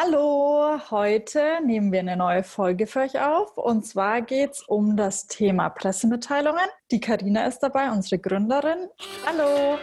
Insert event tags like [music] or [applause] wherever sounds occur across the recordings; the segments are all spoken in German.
Hallo, heute nehmen wir eine neue Folge für euch auf und zwar geht es um das Thema Pressemitteilungen. Die Karina ist dabei, unsere Gründerin. Hallo.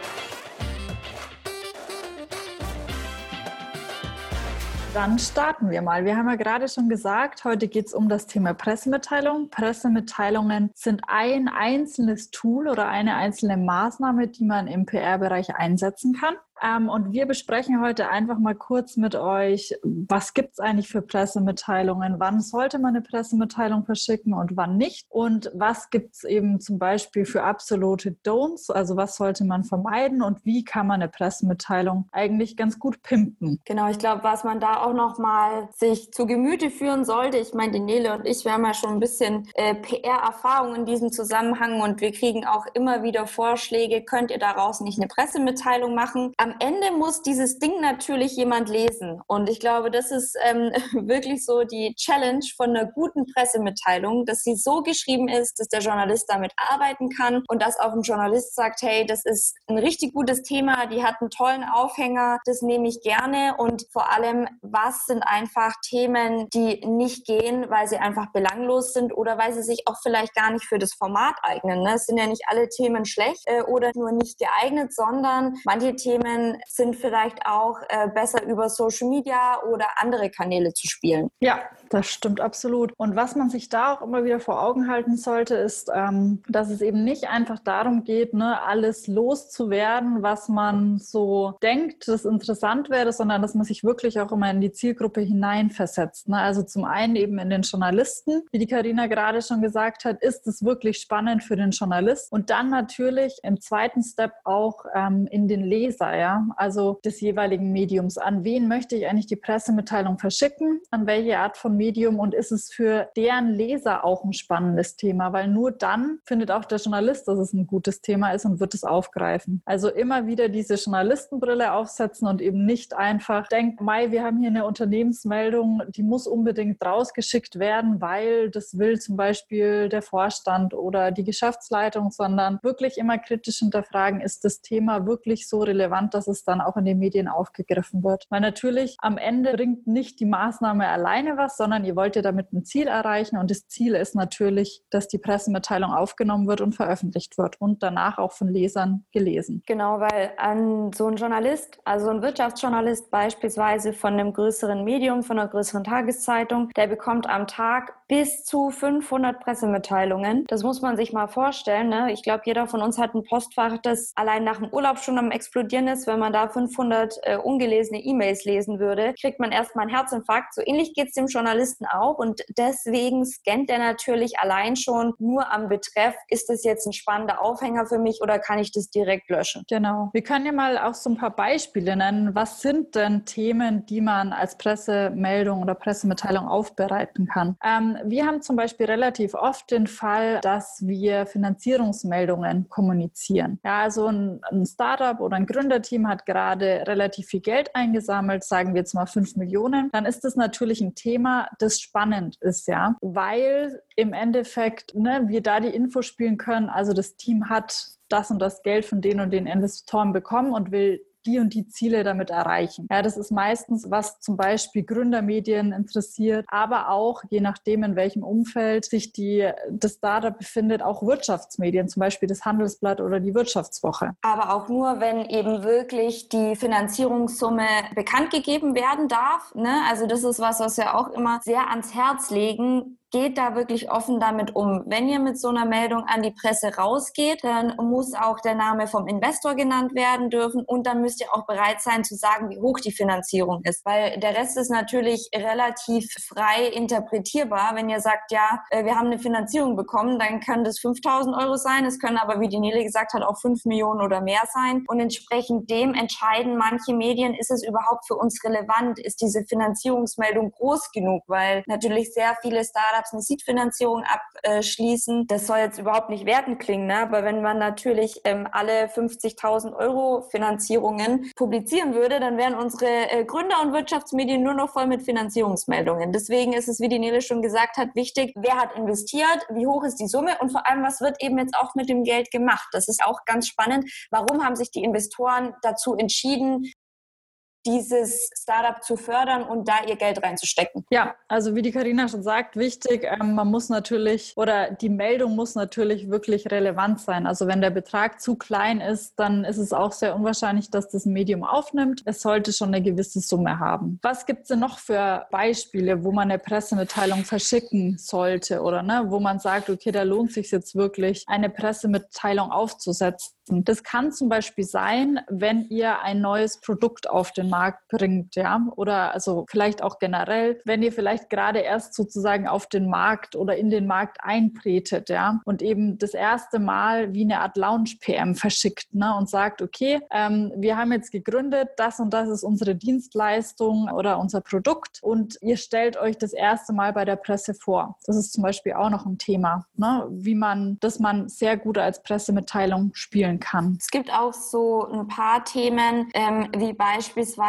Dann starten wir mal. Wir haben ja gerade schon gesagt, heute geht es um das Thema Pressemitteilung. Pressemitteilungen sind ein einzelnes Tool oder eine einzelne Maßnahme, die man im PR-Bereich einsetzen kann. Ähm, und wir besprechen heute einfach mal kurz mit euch, was gibt es eigentlich für Pressemitteilungen, wann sollte man eine Pressemitteilung verschicken und wann nicht und was gibt es eben zum Beispiel für absolute Don'ts, also was sollte man vermeiden und wie kann man eine Pressemitteilung eigentlich ganz gut pimpen. Genau, ich glaube, was man da auch noch mal sich zu Gemüte führen sollte, ich meine, die Nele und ich, wir haben ja schon ein bisschen äh, PR-Erfahrung in diesem Zusammenhang und wir kriegen auch immer wieder Vorschläge, könnt ihr daraus nicht eine Pressemitteilung machen? Am Ende muss dieses Ding natürlich jemand lesen. Und ich glaube, das ist ähm, [laughs] wirklich so die Challenge von einer guten Pressemitteilung, dass sie so geschrieben ist, dass der Journalist damit arbeiten kann und dass auch ein Journalist sagt, hey, das ist ein richtig gutes Thema, die hat einen tollen Aufhänger, das nehme ich gerne. Und vor allem, was sind einfach Themen, die nicht gehen, weil sie einfach belanglos sind oder weil sie sich auch vielleicht gar nicht für das Format eignen. Ne? Es sind ja nicht alle Themen schlecht äh, oder nur nicht geeignet, sondern manche Themen Themen sind vielleicht auch äh, besser über Social Media oder andere Kanäle zu spielen. Ja, das stimmt absolut. Und was man sich da auch immer wieder vor Augen halten sollte, ist, ähm, dass es eben nicht einfach darum geht, ne, alles loszuwerden, was man so denkt, das interessant wäre, sondern dass man sich wirklich auch immer in die Zielgruppe hineinversetzt. Ne? Also zum einen eben in den Journalisten, wie die Karina gerade schon gesagt hat, ist es wirklich spannend für den Journalist und dann natürlich im zweiten Step auch ähm, in den Leser, ja, also des jeweiligen Mediums. An wen möchte ich eigentlich die Pressemitteilung verschicken? An welche Art von Medium? Und ist es für deren Leser auch ein spannendes Thema? Weil nur dann findet auch der Journalist, dass es ein gutes Thema ist und wird es aufgreifen. Also immer wieder diese Journalistenbrille aufsetzen und eben nicht einfach denken, Mai, wir haben hier eine Unternehmensmeldung, die muss unbedingt rausgeschickt werden, weil das will zum Beispiel der Vorstand oder die Geschäftsleitung, sondern wirklich immer kritisch hinterfragen, ist das Thema wirklich so relevant, dass es dann auch in den Medien aufgegriffen wird. Weil natürlich am Ende bringt nicht die Maßnahme alleine was, sondern ihr wollt ja damit ein Ziel erreichen und das Ziel ist natürlich, dass die Pressemitteilung aufgenommen wird und veröffentlicht wird und danach auch von Lesern gelesen. Genau, weil an so ein Journalist, also ein Wirtschaftsjournalist beispielsweise von einem größeren Medium, von einer größeren Tageszeitung, der bekommt am Tag bis zu 500 Pressemitteilungen. Das muss man sich mal vorstellen. Ne? Ich glaube, jeder von uns hat ein Postfach, das allein nach dem Urlaub schon am explodieren ist. Wenn man da 500 äh, ungelesene E-Mails lesen würde, kriegt man erstmal einen Herzinfarkt. So ähnlich geht es dem Journalisten auch. Und deswegen scannt er natürlich allein schon nur am Betreff, ist das jetzt ein spannender Aufhänger für mich oder kann ich das direkt löschen? Genau. Wir können ja mal auch so ein paar Beispiele nennen. Was sind denn Themen, die man als Pressemeldung oder Pressemitteilung aufbereiten kann? Ähm, wir haben zum Beispiel relativ oft den Fall, dass wir Finanzierungsmeldungen kommunizieren. Ja, also ein, ein Startup oder ein Gründerteam hat gerade relativ viel Geld eingesammelt, sagen wir jetzt mal fünf Millionen. Dann ist das natürlich ein Thema, das spannend ist, ja, weil im Endeffekt ne, wir da die Info spielen können. Also das Team hat das und das Geld von den und den Investoren bekommen und will die und die Ziele damit erreichen. Ja, das ist meistens, was zum Beispiel Gründermedien interessiert, aber auch je nachdem, in welchem Umfeld sich die, das Startup befindet, auch Wirtschaftsmedien, zum Beispiel das Handelsblatt oder die Wirtschaftswoche. Aber auch nur, wenn eben wirklich die Finanzierungssumme bekannt gegeben werden darf. Ne? Also das ist was, was wir auch immer sehr ans Herz legen geht da wirklich offen damit um. Wenn ihr mit so einer Meldung an die Presse rausgeht, dann muss auch der Name vom Investor genannt werden dürfen und dann müsst ihr auch bereit sein zu sagen, wie hoch die Finanzierung ist, weil der Rest ist natürlich relativ frei interpretierbar. Wenn ihr sagt, ja, äh, wir haben eine Finanzierung bekommen, dann können das 5000 Euro sein, es können aber, wie die Nele gesagt hat, auch 5 Millionen oder mehr sein. Und entsprechend dem entscheiden manche Medien, ist es überhaupt für uns relevant, ist diese Finanzierungsmeldung groß genug, weil natürlich sehr viele Startups Startups eine Seed-Finanzierung abschließen. Das soll jetzt überhaupt nicht werten klingen, ne? aber wenn man natürlich ähm, alle 50.000 Euro Finanzierungen publizieren würde, dann wären unsere äh, Gründer- und Wirtschaftsmedien nur noch voll mit Finanzierungsmeldungen. Deswegen ist es, wie die Nele schon gesagt hat, wichtig, wer hat investiert, wie hoch ist die Summe und vor allem, was wird eben jetzt auch mit dem Geld gemacht. Das ist auch ganz spannend. Warum haben sich die Investoren dazu entschieden, dieses Startup zu fördern und da ihr Geld reinzustecken. Ja, also wie die Karina schon sagt, wichtig, ähm, man muss natürlich oder die Meldung muss natürlich wirklich relevant sein. Also wenn der Betrag zu klein ist, dann ist es auch sehr unwahrscheinlich, dass das Medium aufnimmt. Es sollte schon eine gewisse Summe haben. Was gibt es denn noch für Beispiele, wo man eine Pressemitteilung verschicken sollte oder ne, wo man sagt, okay, da lohnt sich jetzt wirklich, eine Pressemitteilung aufzusetzen? Das kann zum Beispiel sein, wenn ihr ein neues Produkt auf den Markt bringt, ja, oder also vielleicht auch generell, wenn ihr vielleicht gerade erst sozusagen auf den Markt oder in den Markt eintretet, ja, und eben das erste Mal wie eine Art Launch-PM verschickt, ne, und sagt, okay, ähm, wir haben jetzt gegründet, das und das ist unsere Dienstleistung oder unser Produkt und ihr stellt euch das erste Mal bei der Presse vor. Das ist zum Beispiel auch noch ein Thema, ne, wie man, das man sehr gut als Pressemitteilung spielen kann. Es gibt auch so ein paar Themen, ähm, wie beispielsweise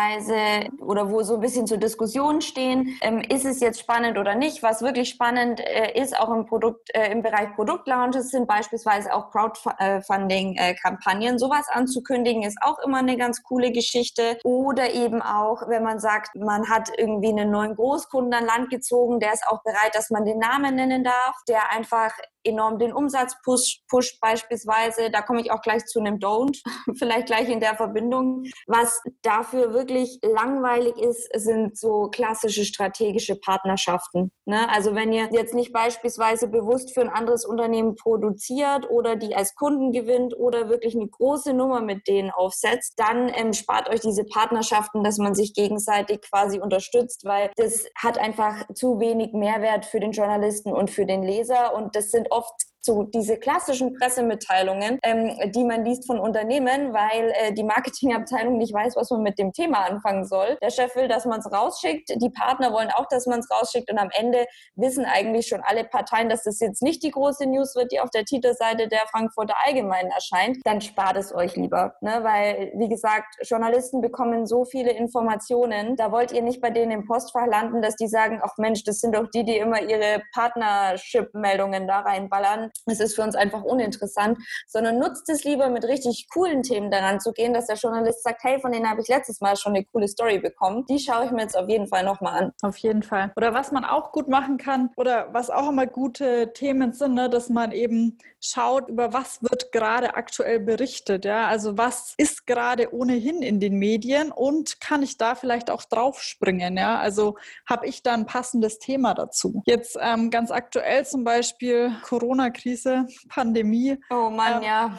oder wo so ein bisschen zur Diskussion stehen, ähm, ist es jetzt spannend oder nicht? Was wirklich spannend äh, ist, auch im Produkt, äh, im Bereich Produktlaunches sind beispielsweise auch Crowdfunding-Kampagnen. Äh, Sowas anzukündigen ist auch immer eine ganz coole Geschichte. Oder eben auch, wenn man sagt, man hat irgendwie einen neuen Großkunden an Land gezogen, der ist auch bereit, dass man den Namen nennen darf, der einfach enorm den Umsatz pusht, pusht beispielsweise. Da komme ich auch gleich zu einem Don't, [laughs] vielleicht gleich in der Verbindung. Was dafür wirklich langweilig ist, sind so klassische strategische Partnerschaften. Ne? Also wenn ihr jetzt nicht beispielsweise bewusst für ein anderes Unternehmen produziert oder die als Kunden gewinnt oder wirklich eine große Nummer mit denen aufsetzt, dann ähm, spart euch diese Partnerschaften, dass man sich gegenseitig quasi unterstützt, weil das hat einfach zu wenig Mehrwert für den Journalisten und für den Leser und das sind oft oft so diese klassischen Pressemitteilungen, ähm, die man liest von Unternehmen, weil äh, die Marketingabteilung nicht weiß, was man mit dem Thema anfangen soll. Der Chef will, dass man es rausschickt, die Partner wollen auch, dass man es rausschickt und am Ende wissen eigentlich schon alle Parteien, dass das jetzt nicht die große News wird, die auf der Titelseite der Frankfurter Allgemeinen erscheint. Dann spart es euch lieber, ne? weil, wie gesagt, Journalisten bekommen so viele Informationen, da wollt ihr nicht bei denen im Postfach landen, dass die sagen, ach Mensch, das sind doch die, die immer ihre Partnership-Meldungen da reinballern es ist für uns einfach uninteressant, sondern nutzt es lieber mit richtig coolen Themen daran zu gehen, dass der Journalist sagt, hey, von denen habe ich letztes Mal schon eine coole Story bekommen. Die schaue ich mir jetzt auf jeden Fall nochmal an. Auf jeden Fall. Oder was man auch gut machen kann oder was auch immer gute Themen sind, ne, dass man eben schaut, über was wird gerade aktuell berichtet. Ja? Also was ist gerade ohnehin in den Medien und kann ich da vielleicht auch draufspringen? Ja? Also habe ich da ein passendes Thema dazu? Jetzt ähm, ganz aktuell zum Beispiel Corona-Krise, Pandemie. Oh Mann, ähm, ja.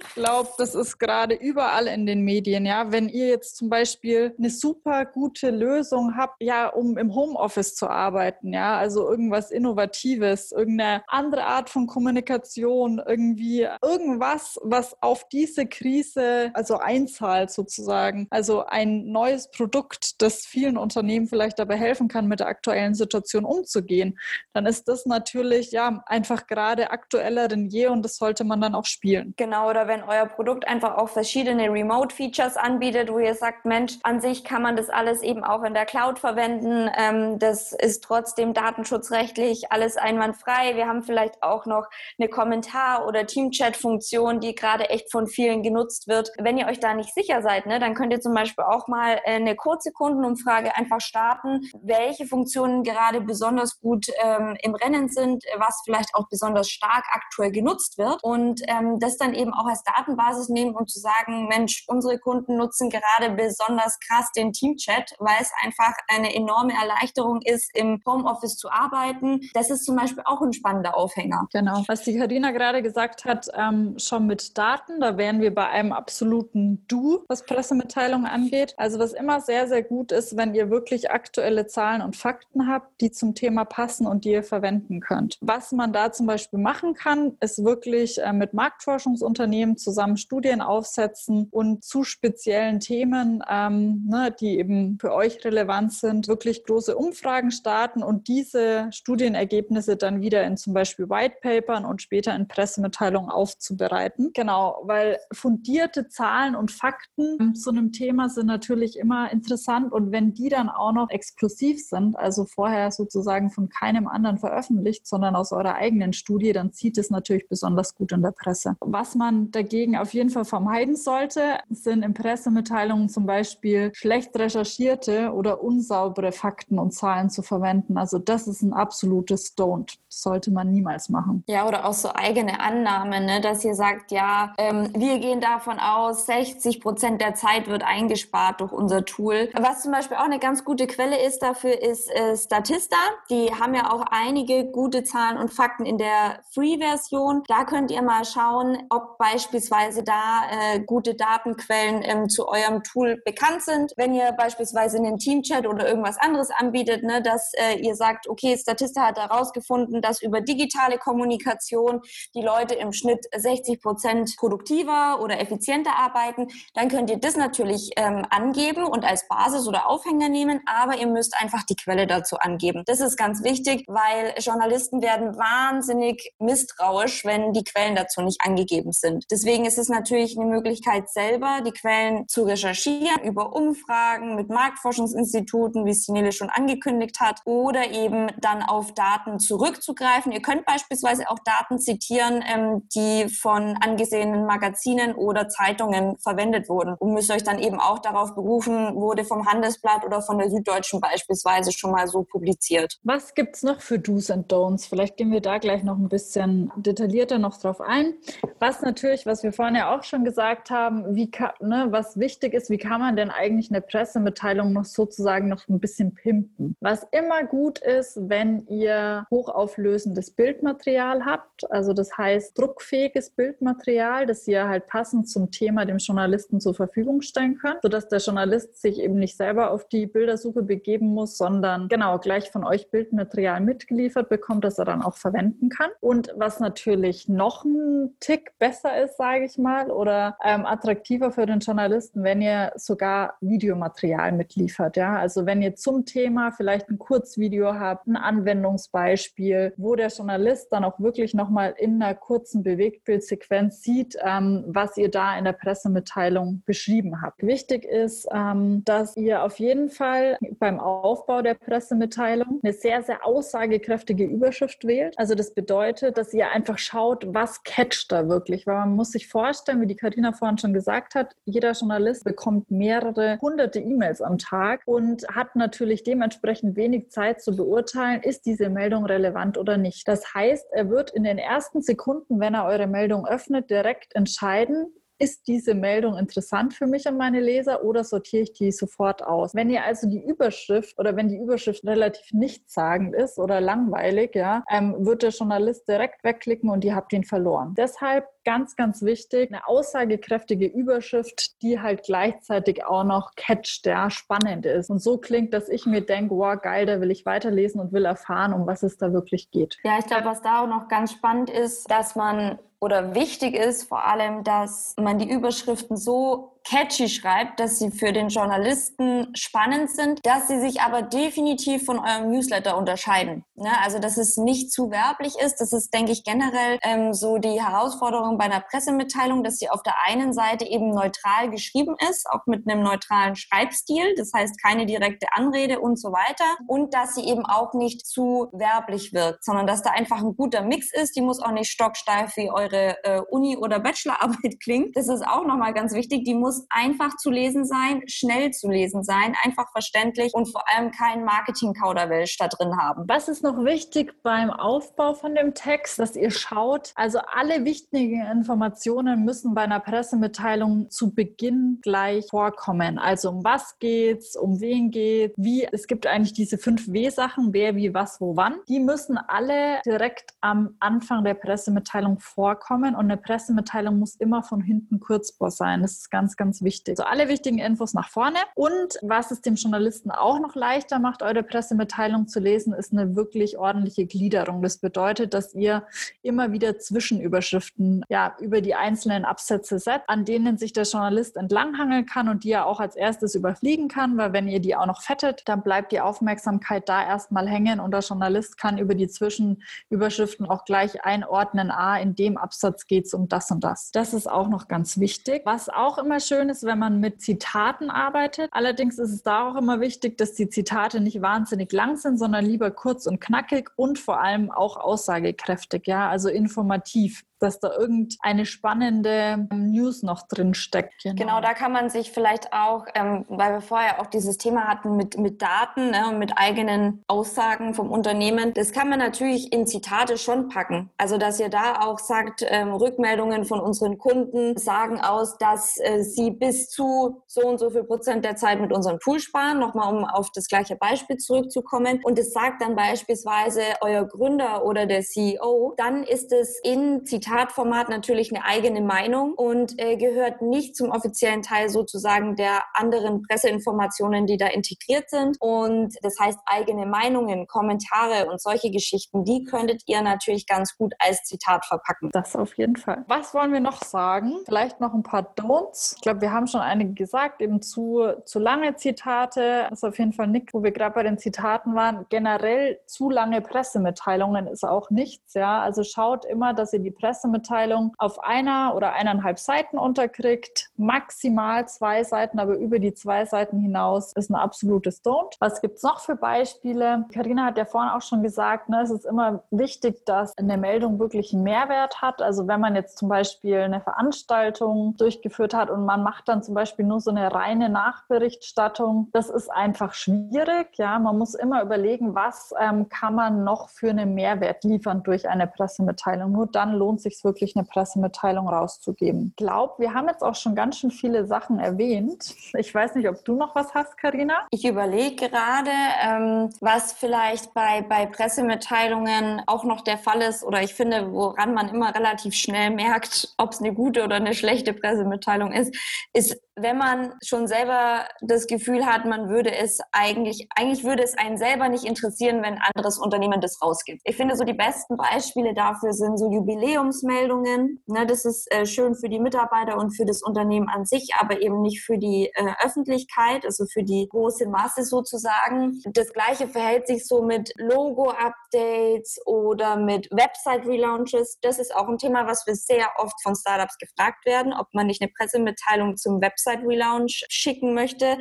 Ich glaube, das ist gerade überall in den Medien. Ja? Wenn ihr jetzt zum Beispiel eine super gute Lösung habt, ja, um im Homeoffice zu arbeiten, ja, also irgendwas Innovatives, irgendeine andere Art von Kommunikation, irgendwie irgendwas, was auf diese Krise also einzahlt sozusagen. Also ein neues Produkt, das vielen Unternehmen vielleicht dabei helfen kann, mit der aktuellen Situation umzugehen, dann ist das natürlich ja einfach gerade aktueller denn je und das sollte man dann auch spielen. Genau, oder wenn euer Produkt einfach auch verschiedene Remote-Features anbietet, wo ihr sagt, Mensch, an sich kann man das alles eben auch in der Cloud verwenden. Ähm, das ist trotzdem datenschutzrechtlich alles einwandfrei. Wir haben vielleicht auch noch eine Kommentar Kommentar- oder Teamchat-Funktion, die gerade echt von vielen genutzt wird. Wenn ihr euch da nicht sicher seid, ne, dann könnt ihr zum Beispiel auch mal äh, eine kurze Kundenumfrage einfach starten, welche Funktionen gerade besonders gut ähm, im Rennen sind, was vielleicht auch besonders stark aktuell genutzt wird und ähm, das dann eben auch als Datenbasis nehmen und zu sagen, Mensch, unsere Kunden nutzen gerade besonders krass den Teamchat, weil es einfach eine enorme Erleichterung ist, im Homeoffice zu arbeiten. Das ist zum Beispiel auch ein spannender Aufhänger. Genau. Was die Karina gerade gesagt hat, ähm, schon mit Daten. Da wären wir bei einem absoluten Du, was Pressemitteilungen angeht. Also was immer sehr, sehr gut ist, wenn ihr wirklich aktuelle Zahlen und Fakten habt, die zum Thema passen und die ihr verwenden könnt. Was man da zum Beispiel machen kann, ist wirklich äh, mit Marktforschungsunternehmen zusammen Studien aufsetzen und zu speziellen Themen, ähm, ne, die eben für euch relevant sind, wirklich große Umfragen starten und diese Studienergebnisse dann wieder in zum Beispiel Whitepapern und später in Pressemitteilungen aufzubereiten. Genau, weil fundierte Zahlen und Fakten zu einem Thema sind natürlich immer interessant und wenn die dann auch noch exklusiv sind, also vorher sozusagen von keinem anderen veröffentlicht, sondern aus eurer eigenen Studie, dann zieht es natürlich besonders gut in der Presse. Was man dagegen auf jeden Fall vermeiden sollte, sind in Pressemitteilungen zum Beispiel schlecht recherchierte oder unsaubere Fakten und Zahlen zu verwenden. Also das ist ein absolutes Don't. Das sollte man niemals machen. Ja, oder auch so eigene Annahmen, ne? dass ihr sagt, ja, ähm, wir gehen davon aus, 60 Prozent der Zeit wird eingespart durch unser Tool. Was zum Beispiel auch eine ganz gute Quelle ist dafür, ist äh, Statista. Die haben ja auch einige gute Zahlen und Fakten in der Free-Version. Da könnt ihr mal schauen, ob beispielsweise da äh, gute Datenquellen ähm, zu eurem Tool bekannt sind. Wenn ihr beispielsweise einen Teamchat oder irgendwas anderes anbietet, ne, dass äh, ihr sagt, okay, Statista hat herausgefunden, dass über digitale Kommunikation die Leute im Schnitt 60 Prozent produktiver oder effizienter arbeiten, dann könnt ihr das natürlich ähm, angeben und als Basis oder Aufhänger nehmen, aber ihr müsst einfach die Quelle dazu angeben. Das ist ganz wichtig, weil Journalisten werden wahnsinnig misstrauisch, wenn die Quellen dazu nicht angegeben sind. Deswegen ist es natürlich eine Möglichkeit, selber die Quellen zu recherchieren über Umfragen mit Marktforschungsinstituten, wie es die Nele schon angekündigt hat, oder eben dann auf Daten zurückzugreifen. Ihr könnt beispielsweise auch Daten zitieren, ähm, die von angesehenen Magazinen oder Zeitungen verwendet wurden und müsst euch dann eben auch darauf berufen, wurde vom Handelsblatt oder von der Süddeutschen beispielsweise schon mal so publiziert. Was gibt es noch für Do's and Don'ts? Vielleicht gehen wir da gleich noch ein bisschen detaillierter noch drauf ein. Was natürlich, was wir vorhin ja auch schon gesagt haben, wie ne, was wichtig ist, wie kann man denn eigentlich eine Pressemitteilung noch sozusagen noch ein bisschen pimpen? Was immer gut ist, wenn ihr hochauflösendes Bildmaterial habt, also das heißt druckfähiges Bildmaterial, das ihr halt passend zum Thema dem Journalisten zur Verfügung stellen könnt, sodass der Journalist sich eben nicht selber auf die Bildersuche begeben muss, sondern genau gleich von euch Bildmaterial mitgeliefert bekommt, das er dann auch verwenden kann. Und was natürlich noch ein Tick besser ist, sage ich mal, oder ähm, attraktiver für den Journalisten, wenn ihr sogar Videomaterial mitliefert. Ja? Also wenn ihr zum Thema vielleicht ein Kurzvideo habt, ein Anwendungsbeispiel, wo der Journalist dann auch wirklich nochmal in einer kurzen Bewegtbildsequenz sieht, ähm, was ihr da in der Pressemitteilung beschrieben habt. Wichtig ist, ähm, dass ihr auf jeden Fall beim Aufbau der Pressemitteilung eine sehr, sehr aussagekräftige Überschrift wählt. Also das bedeutet, dass ihr einfach schaut, was catcht da wirklich. Weil man muss sich vorstellen, wie die Karina vorhin schon gesagt hat, jeder Journalist bekommt mehrere hunderte E-Mails am Tag und hat natürlich dementsprechend wenig Zeit zu beurteilen, ist diese Meldung relevant oder nicht. Das heißt, er wird in den ersten Sekunden, wenn er eure Meldung öffnet, direkt entscheiden, ist diese Meldung interessant für mich und meine Leser oder sortiere ich die sofort aus? Wenn ihr also die Überschrift oder wenn die Überschrift relativ nichtssagend ist oder langweilig, ja, ähm, wird der Journalist direkt wegklicken und ihr habt ihn verloren. Deshalb ganz, ganz wichtig, eine aussagekräftige Überschrift, die halt gleichzeitig auch noch catcht, der spannend ist. Und so klingt, dass ich mir denke, wow, geil, da will ich weiterlesen und will erfahren, um was es da wirklich geht. Ja, ich glaube, was da auch noch ganz spannend ist, dass man oder wichtig ist vor allem, dass man die Überschriften so catchy schreibt, dass sie für den Journalisten spannend sind, dass sie sich aber definitiv von eurem Newsletter unterscheiden. Ne? Also, dass es nicht zu werblich ist. Das ist, denke ich, generell ähm, so die Herausforderung bei einer Pressemitteilung, dass sie auf der einen Seite eben neutral geschrieben ist, auch mit einem neutralen Schreibstil. Das heißt, keine direkte Anrede und so weiter. Und dass sie eben auch nicht zu werblich wirkt, sondern dass da einfach ein guter Mix ist. Die muss auch nicht stocksteif wie eure äh, Uni- oder Bachelorarbeit [laughs] klingen. Das ist auch nochmal ganz wichtig. Die muss muss einfach zu lesen sein, schnell zu lesen sein, einfach verständlich und vor allem keinen Marketing-Kauderwelsch da drin haben. Was ist noch wichtig beim Aufbau von dem Text, dass ihr schaut, also alle wichtigen Informationen müssen bei einer Pressemitteilung zu Beginn gleich vorkommen. Also um was geht's, um wen geht's, wie, es gibt eigentlich diese fünf W-Sachen, wer, wie, was, wo, wann. Die müssen alle direkt am Anfang der Pressemitteilung vorkommen und eine Pressemitteilung muss immer von hinten kurzbar sein. Das ist ganz, ganz ganz wichtig. So alle wichtigen Infos nach vorne. Und was es dem Journalisten auch noch leichter macht, eure Pressemitteilung zu lesen, ist eine wirklich ordentliche Gliederung. Das bedeutet, dass ihr immer wieder Zwischenüberschriften ja, über die einzelnen Absätze setzt, an denen sich der Journalist entlanghangeln kann und die er auch als erstes überfliegen kann, weil wenn ihr die auch noch fettet, dann bleibt die Aufmerksamkeit da erstmal hängen und der Journalist kann über die Zwischenüberschriften auch gleich einordnen, ah, in dem Absatz geht es um das und das. Das ist auch noch ganz wichtig. Was auch immer schön schön ist, wenn man mit Zitaten arbeitet. Allerdings ist es da auch immer wichtig, dass die Zitate nicht wahnsinnig lang sind, sondern lieber kurz und knackig und vor allem auch aussagekräftig, ja, also informativ dass da irgendeine spannende ähm, News noch drin steckt. Genau. genau, da kann man sich vielleicht auch, ähm, weil wir vorher auch dieses Thema hatten mit, mit Daten ne, und mit eigenen Aussagen vom Unternehmen, das kann man natürlich in Zitate schon packen. Also, dass ihr da auch sagt, ähm, Rückmeldungen von unseren Kunden sagen aus, dass äh, sie bis zu so und so viel Prozent der Zeit mit unserem Tool sparen. Nochmal, um auf das gleiche Beispiel zurückzukommen. Und es sagt dann beispielsweise euer Gründer oder der CEO, dann ist es in Zitate Zitatformat natürlich eine eigene Meinung und äh, gehört nicht zum offiziellen Teil sozusagen der anderen Presseinformationen, die da integriert sind. Und das heißt, eigene Meinungen, Kommentare und solche Geschichten, die könntet ihr natürlich ganz gut als Zitat verpacken. Das auf jeden Fall. Was wollen wir noch sagen? Vielleicht noch ein paar Don'ts. Ich glaube, wir haben schon einige gesagt, eben zu, zu lange Zitate. Das ist auf jeden Fall nichts, wo wir gerade bei den Zitaten waren. Generell zu lange Pressemitteilungen ist auch nichts. Ja, also schaut immer, dass ihr die Presse Pressemitteilung auf einer oder eineinhalb Seiten unterkriegt, maximal zwei Seiten, aber über die zwei Seiten hinaus ist ein absolutes Don't. Was gibt es noch für Beispiele? Karina hat ja vorhin auch schon gesagt, ne, es ist immer wichtig, dass eine Meldung wirklich einen Mehrwert hat. Also wenn man jetzt zum Beispiel eine Veranstaltung durchgeführt hat und man macht dann zum Beispiel nur so eine reine Nachberichterstattung, das ist einfach schwierig. Ja, man muss immer überlegen, was ähm, kann man noch für einen Mehrwert liefern durch eine Pressemitteilung. Nur dann lohnt sich sich wirklich eine Pressemitteilung rauszugeben. Ich glaube, wir haben jetzt auch schon ganz schön viele Sachen erwähnt. Ich weiß nicht, ob du noch was hast, Karina. Ich überlege gerade, ähm, was vielleicht bei, bei Pressemitteilungen auch noch der Fall ist oder ich finde, woran man immer relativ schnell merkt, ob es eine gute oder eine schlechte Pressemitteilung ist, ist wenn man schon selber das Gefühl hat, man würde es eigentlich, eigentlich würde es einen selber nicht interessieren, wenn ein anderes Unternehmen das rausgibt. Ich finde so die besten Beispiele dafür sind so Jubiläumsmeldungen. Ne, das ist äh, schön für die Mitarbeiter und für das Unternehmen an sich, aber eben nicht für die äh, Öffentlichkeit, also für die große Masse sozusagen. Das gleiche verhält sich so mit Logo-Updates oder mit Website-Relaunches. Das ist auch ein Thema, was wir sehr oft von Startups gefragt werden, ob man nicht eine Pressemitteilung zum Website Website-Relaunch schicken möchte,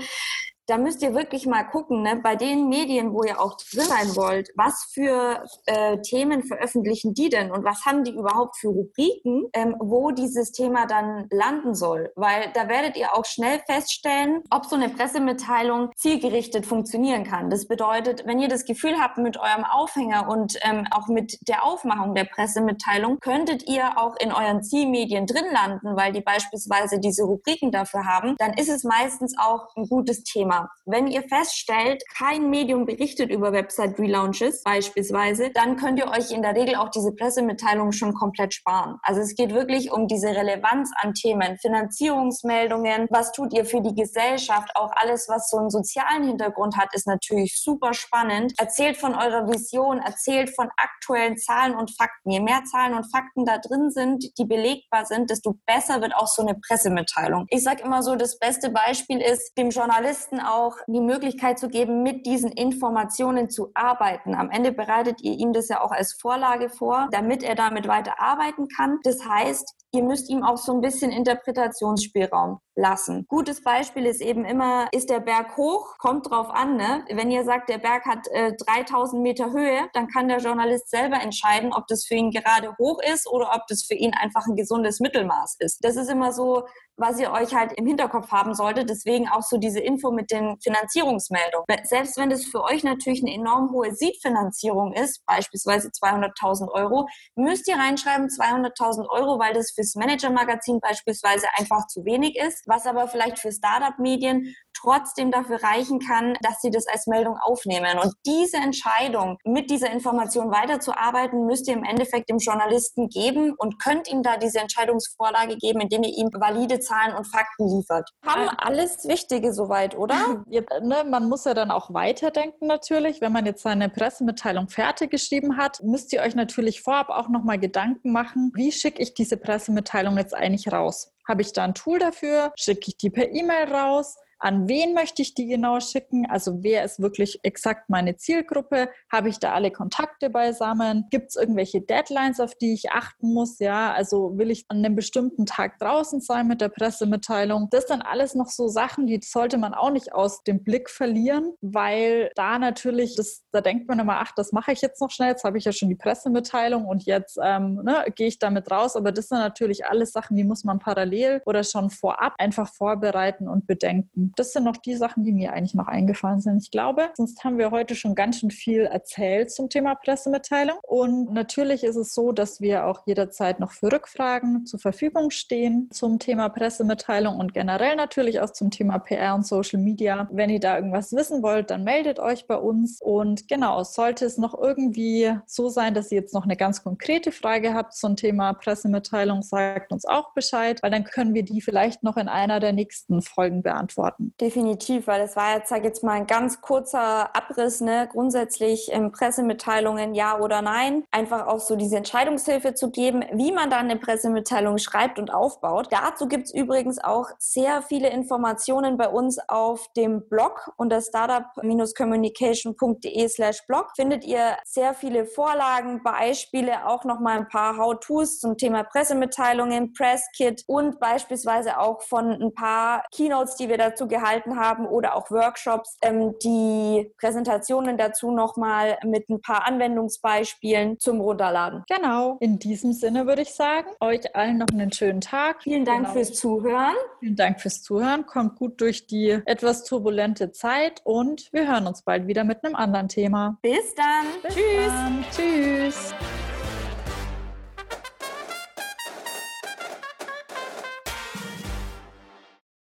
da müsst ihr wirklich mal gucken, ne, bei den Medien, wo ihr auch drin sein wollt, was für äh, Themen veröffentlichen die denn und was haben die überhaupt für Rubriken, ähm, wo dieses Thema dann landen soll. Weil da werdet ihr auch schnell feststellen, ob so eine Pressemitteilung zielgerichtet funktionieren kann. Das bedeutet, wenn ihr das Gefühl habt, mit eurem Aufhänger und ähm, auch mit der Aufmachung der Pressemitteilung, könntet ihr auch in euren Zielmedien drin landen, weil die beispielsweise diese Rubriken dafür haben, dann ist es meistens auch ein gutes Thema. Thema. Wenn ihr feststellt, kein Medium berichtet über Website-Relaunches beispielsweise, dann könnt ihr euch in der Regel auch diese Pressemitteilung schon komplett sparen. Also es geht wirklich um diese Relevanz an Themen, Finanzierungsmeldungen, was tut ihr für die Gesellschaft, auch alles, was so einen sozialen Hintergrund hat, ist natürlich super spannend. Erzählt von eurer Vision, erzählt von aktuellen Zahlen und Fakten. Je mehr Zahlen und Fakten da drin sind, die belegbar sind, desto besser wird auch so eine Pressemitteilung. Ich sage immer so, das beste Beispiel ist, dem Journalisten auch die Möglichkeit zu geben, mit diesen Informationen zu arbeiten. Am Ende bereitet ihr ihm das ja auch als Vorlage vor, damit er damit weiter arbeiten kann. Das heißt, ihr müsst ihm auch so ein bisschen Interpretationsspielraum lassen. Gutes Beispiel ist eben immer, ist der Berg hoch? Kommt drauf an, ne? Wenn ihr sagt, der Berg hat äh, 3000 Meter Höhe, dann kann der Journalist selber entscheiden, ob das für ihn gerade hoch ist oder ob das für ihn einfach ein gesundes Mittelmaß ist. Das ist immer so, was ihr euch halt im Hinterkopf haben solltet. Deswegen auch so diese Info mit den Finanzierungsmeldungen. Selbst wenn das für euch natürlich eine enorm hohe Seed-Finanzierung ist, beispielsweise 200.000 Euro, müsst ihr reinschreiben 200.000 Euro, weil das fürs Manager-Magazin beispielsweise einfach zu wenig ist was aber vielleicht für Startup-Medien trotzdem dafür reichen kann, dass sie das als Meldung aufnehmen. Und diese Entscheidung, mit dieser Information weiterzuarbeiten, müsst ihr im Endeffekt dem Journalisten geben und könnt ihm da diese Entscheidungsvorlage geben, indem ihr ihm valide Zahlen und Fakten liefert. Haben alles Wichtige soweit, oder? [laughs] Ja, ne, man muss ja dann auch weiterdenken natürlich. Wenn man jetzt seine Pressemitteilung fertig geschrieben hat, müsst ihr euch natürlich vorab auch nochmal Gedanken machen, wie schicke ich diese Pressemitteilung jetzt eigentlich raus? Habe ich da ein Tool dafür? Schicke ich die per E-Mail raus? an wen möchte ich die genau schicken? Also wer ist wirklich exakt meine Zielgruppe? Habe ich da alle Kontakte beisammen? Gibt es irgendwelche Deadlines, auf die ich achten muss? Ja, also will ich an einem bestimmten Tag draußen sein mit der Pressemitteilung? Das sind alles noch so Sachen, die sollte man auch nicht aus dem Blick verlieren, weil da natürlich, das, da denkt man immer, ach, das mache ich jetzt noch schnell, jetzt habe ich ja schon die Pressemitteilung und jetzt ähm, ne, gehe ich damit raus. Aber das sind natürlich alles Sachen, die muss man parallel oder schon vorab einfach vorbereiten und bedenken. Das sind noch die Sachen, die mir eigentlich noch eingefallen sind. Ich glaube, sonst haben wir heute schon ganz schön viel erzählt zum Thema Pressemitteilung. Und natürlich ist es so, dass wir auch jederzeit noch für Rückfragen zur Verfügung stehen zum Thema Pressemitteilung und generell natürlich auch zum Thema PR und Social Media. Wenn ihr da irgendwas wissen wollt, dann meldet euch bei uns. Und genau, sollte es noch irgendwie so sein, dass ihr jetzt noch eine ganz konkrete Frage habt zum Thema Pressemitteilung, sagt uns auch Bescheid, weil dann können wir die vielleicht noch in einer der nächsten Folgen beantworten. Definitiv, weil das war jetzt, sag jetzt mal, ein ganz kurzer Abriss, ne? grundsätzlich ähm, Pressemitteilungen ja oder nein. Einfach auch so diese Entscheidungshilfe zu geben, wie man dann eine Pressemitteilung schreibt und aufbaut. Dazu gibt es übrigens auch sehr viele Informationen bei uns auf dem Blog unter startup-communication.de slash blog findet ihr sehr viele Vorlagen, Beispiele, auch nochmal ein paar How-Tos zum Thema Pressemitteilungen, Presskit und beispielsweise auch von ein paar Keynotes, die wir dazu gehalten haben oder auch Workshops, ähm, die Präsentationen dazu nochmal mit ein paar Anwendungsbeispielen zum Runterladen. Genau. In diesem Sinne würde ich sagen, euch allen noch einen schönen Tag. Vielen Dank genau. fürs Zuhören. Vielen Dank fürs Zuhören. Kommt gut durch die etwas turbulente Zeit und wir hören uns bald wieder mit einem anderen Thema. Bis dann. Bis Tschüss. Dann. Tschüss.